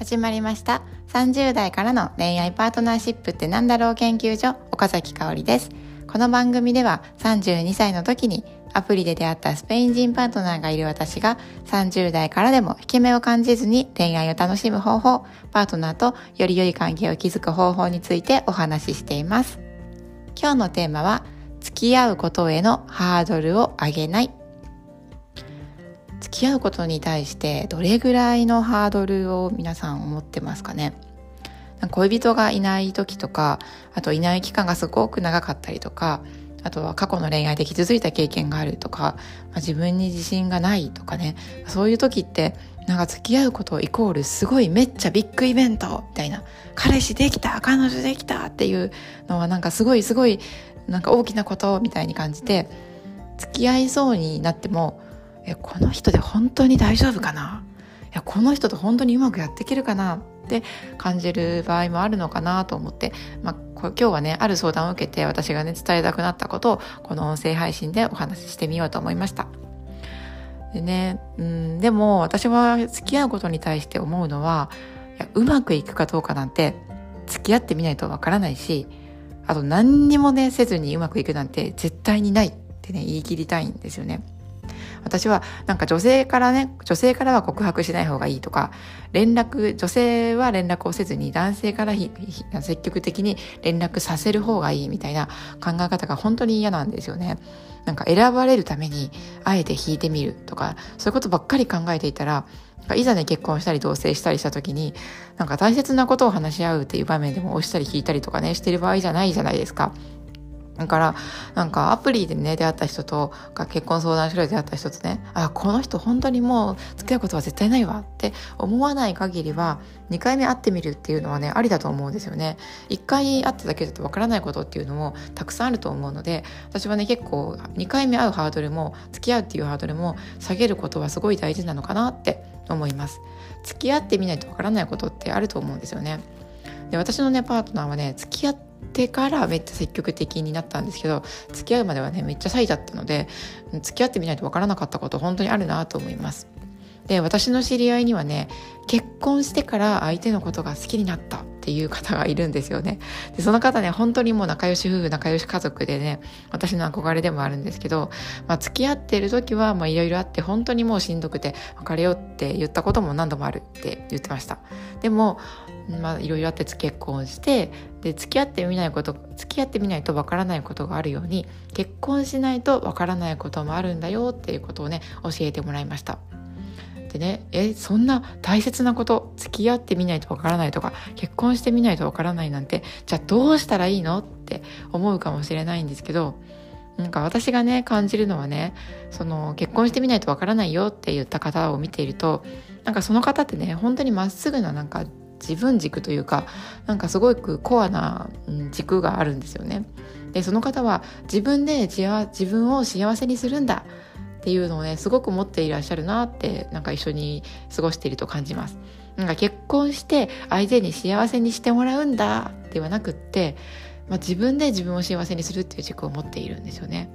始まりました。30代からの恋愛パートナーシップってなんだろう研究所岡崎香織です。この番組では32歳の時にアプリで出会ったスペイン人パートナーがいる私が30代からでも引け目を感じずに恋愛を楽しむ方法パートナーとより良い関係を築く方法についてお話ししています。今日のテーマは付き合うことへのハードルを上げない。付き合うことに対してどれぐらいのハードルを皆さん思ってますかね？恋人がいない時とかあといない期間がすごく長かったりとかあとは過去の恋愛で傷ついた経験があるとか、まあ、自分に自信がないとかね。そういう時ってなんか付き合うことイコールすごいめっちゃビッグイベントみたいな彼氏できた彼女できたっていうのはなんかすごいすごいなんか大きなことみたいに感じて付き合いそうになってもえこの人で本当に大丈夫かな？いやこの人と本当にうまくやっていけるかな？って感じる場合もあるのかなと思って、まあ、今日はねある相談を受けて私がね伝えたくなったことをこの音声配信でお話ししてみようと思いました。でね、うん、でも私は付き合うことに対して思うのはいやうまくいくかどうかなんて付き合ってみないとわからないしあと何にもねせずにうまくいくなんて絶対にないってね言い切りたいんですよね。私はなんか女性からね女性からは告白しない方がいいとか連絡女性は連絡をせずに男性から積極的に連絡させる方がいいみたいな考え方が本当に嫌なんですよね。なんか選ばれるためにあえて引いてみるとかそういうことばっかり考えていたらいざね結婚したり同棲したりした時になんか大切なことを話し合うっていう場面でも押したり引いたりとかねしてる場合じゃないじゃないですか。だから、なんかアプリでね、出会った人と、結婚相談所で出会った人とね、あ、この人本当にもう付き合うことは絶対ないわって思わない限りは、2回目会ってみるっていうのはね、ありだと思うんですよね。1回会っただけだとわからないことっていうのもたくさんあると思うので、私はね、結構2回目会うハードルも、付き合うっていうハードルも下げることはすごい大事なのかなって思います。付き合ってみないとわからないことってあると思うんですよね。で私のねパートナーはね付き合っててからめっちゃ積極的になったんですけど付き合うまではねめっちゃシャイだったので付き合ってみないとわからなかったこと本当にあるなと思います。で私の知り合いにはね結婚してから相手のことが好きになった。っていう方がいるんですよねでその方ね本当にもう仲良し夫婦仲良し家族でね私の憧れでもあるんですけど、まあ、付き合ってる時はいろいろあって本当にもうしんどくて別れようって言ったことも何度もあるって言ってましたでもまあいろいろあって結婚してで付き合ってみないこと付き合ってみないとわからないことがあるように結婚しないとわからないこともあるんだよっていうことをね教えてもらいました。でねえそんな大切なこと付き合ってみないとわからないとか結婚してみないとわからないなんてじゃあどうしたらいいのって思うかもしれないんですけどなんか私がね感じるのはねその結婚してみないとわからないよって言った方を見ているとなんかその方ってね本当にまっすぐななんか自分軸というかなんかすごくコアな軸があるんですよね。でその方は自分で自分を幸せにするんだっていうのをねすごく持っていらっしゃるなってなんか一緒に過ごしていると感じます。なんか結婚して相手に幸せにしてもらうんだではなくって、まあ、自分で自分を幸せにするっていう軸を持っているんですよね。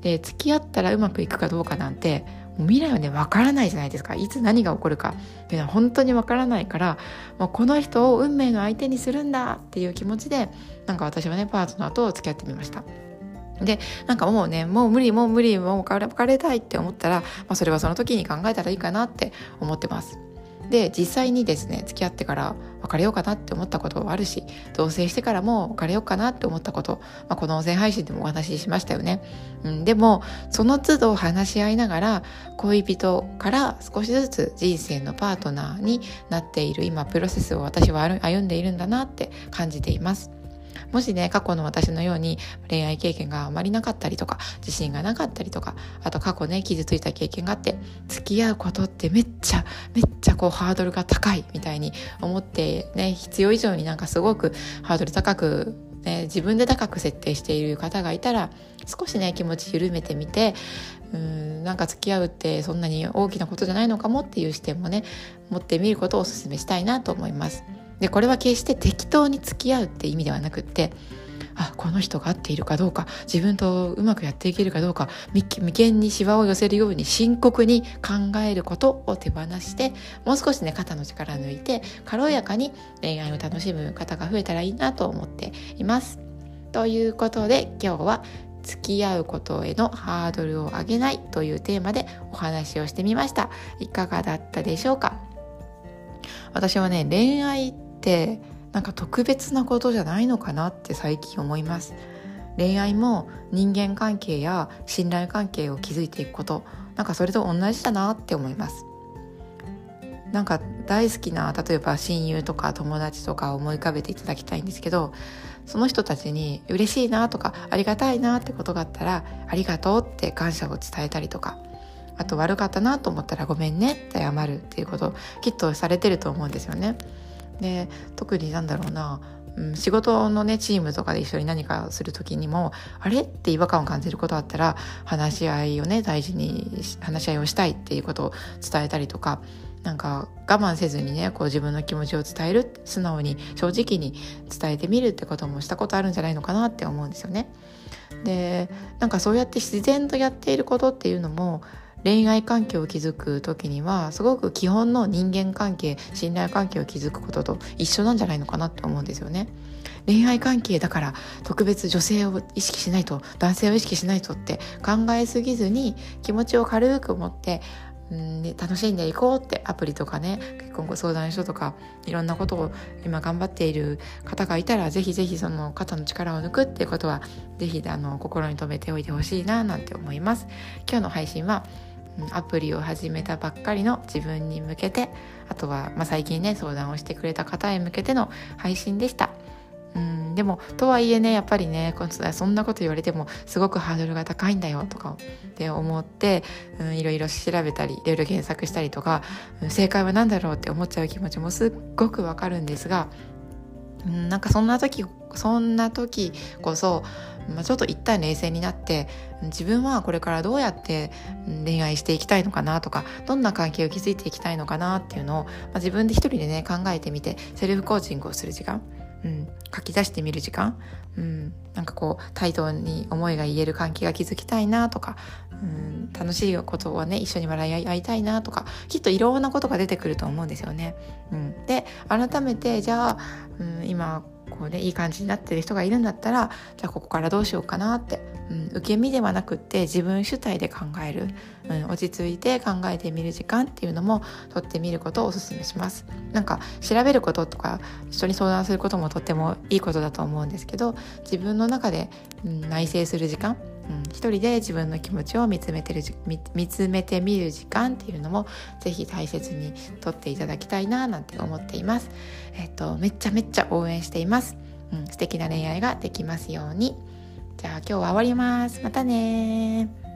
で付き合ったらうまくいくかどうかなんてもう未来はね分からないじゃないですかいつ何が起こるかっていうのは本当に分からないからもうこの人を運命の相手にするんだっていう気持ちでなんか私はねパートナーと付き合ってみました。でなんかもうねもう無理もう無理もう別れたいって思ったら、まあ、それはその時に考えたらいいかなって思ってます。で実際にですね付き合ってから別れようかなって思ったことはあるし同棲してからも別れようかなって思ったこと、まあ、この音声配信でもお話ししましたよね、うん、でもその都度話し合いながら恋人から少しずつ人生のパートナーになっている今プロセスを私は歩んでいるんだなって感じていますもしね過去の私のように恋愛経験があまりなかったりとか自信がなかったりとかあと過去ね傷ついた経験があって付き合うことってめっちゃめっちゃこうハードルが高いみたいに思ってね必要以上になんかすごくハードル高くね、自分で高く設定している方がいたら少しね気持ち緩めてみてうんなんか付き合うってそんなに大きなことじゃないのかもっていう視点もね持ってみることをお勧めしたいなと思います。でこれは決して適当に付き合うって意味ではなくってあこの人が合っているかどうか自分とうまくやっていけるかどうか眉間にしわを寄せるように深刻に考えることを手放してもう少しね肩の力抜いて軽やかに恋愛を楽しむ方が増えたらいいなと思っています。ということで今日は付き合うことへのハードルを上げないというテーマでお話をしてみましたいかがだったでしょうか？私はね恋愛ってなんか特別なことじゃないのかなって最近思います。恋愛も人間関係や信頼関係を築いていくこと。なんかそれと同じだなって思います。なんか大好きな例えば親友とか友達とか思い浮かべていただきたいんですけどその人たちに嬉しいなとかありがたいなってことがあったらありがとうって感謝を伝えたりとかあと悪かったなと思ったらごめんねって謝るっていうことをきっとされてると思うんですよね。で特になんだろうな、うん、仕事のねチームとかで一緒に何かする時にもあれって違和感を感じることあったら話し合いをね大事に話し合いをしたいっていうことを伝えたりとかなんか我慢せずにねこう自分の気持ちを伝える素直に正直に伝えてみるってこともしたことあるんじゃないのかなって思うんですよね。でなんかそうやって自然とやっていることっていうのも恋愛関係を築く時にはすごく基本の人間関係信頼関係を築くことと一緒なんじゃないのかなって思うんですよね。恋愛関係だから特別女性を意識しないと男性を意識しないとって考えすぎずに気持ちを軽く持ってうんで楽しんでいこうってアプリとかね結婚相談所とかいろんなことを今頑張っている方がいたらぜひぜひその肩の力を抜くっていうことはぜひあの心に留めておいてほしいななんて思います今日の配信はアプリを始めたばっかりの自分に向けてあとは、まあ、最近ね相談をしてくれた方へ向けての配信でした。うんでもとはいえねやっぱりねそんなこと言われてもすごくハードルが高いんだよとかって思って、うん、いろいろ調べたりいろいろ検索したりとか、正解は何だろうって思っちゃう気持ちもすっごくわかるんですが、うん、なんかそんな時そんな時こそ、まあ、ちょっと一旦冷静になって自分はこれからどうやって恋愛していきたいのかなとかどんな関係を築いていきたいのかなっていうのを、まあ、自分で一人でね考えてみてセルフコーチングをする時間うん、書き出してみる時間、うん、なんかこう対等に思いが言える関係が築きたいなとか、うん、楽しいことをね一緒に笑い合いたいなとかきっといろんなことが出てくると思うんですよね。うん、で改めてじゃあ、うん、今こうねいい感じになってる人がいるんだったらじゃあここからどうしようかなって、うん、受け身ではなくって自分主体で考える、うん、落ち着いて考えてみる時間っていうのもとってみることをおすすめします。なんか調べることとか人に相談することもとってもいいことだと思うんですけど自分の中で、うん、内省する時間うん、一人で自分の気持ちを見つめてる見つめてみる時間っていうのもぜひ大切にとっていただきたいななんて思っています。えっとめっちゃめっちゃ応援しています。うん、素敵な恋愛ができますように。じゃあ今日は終わります。またね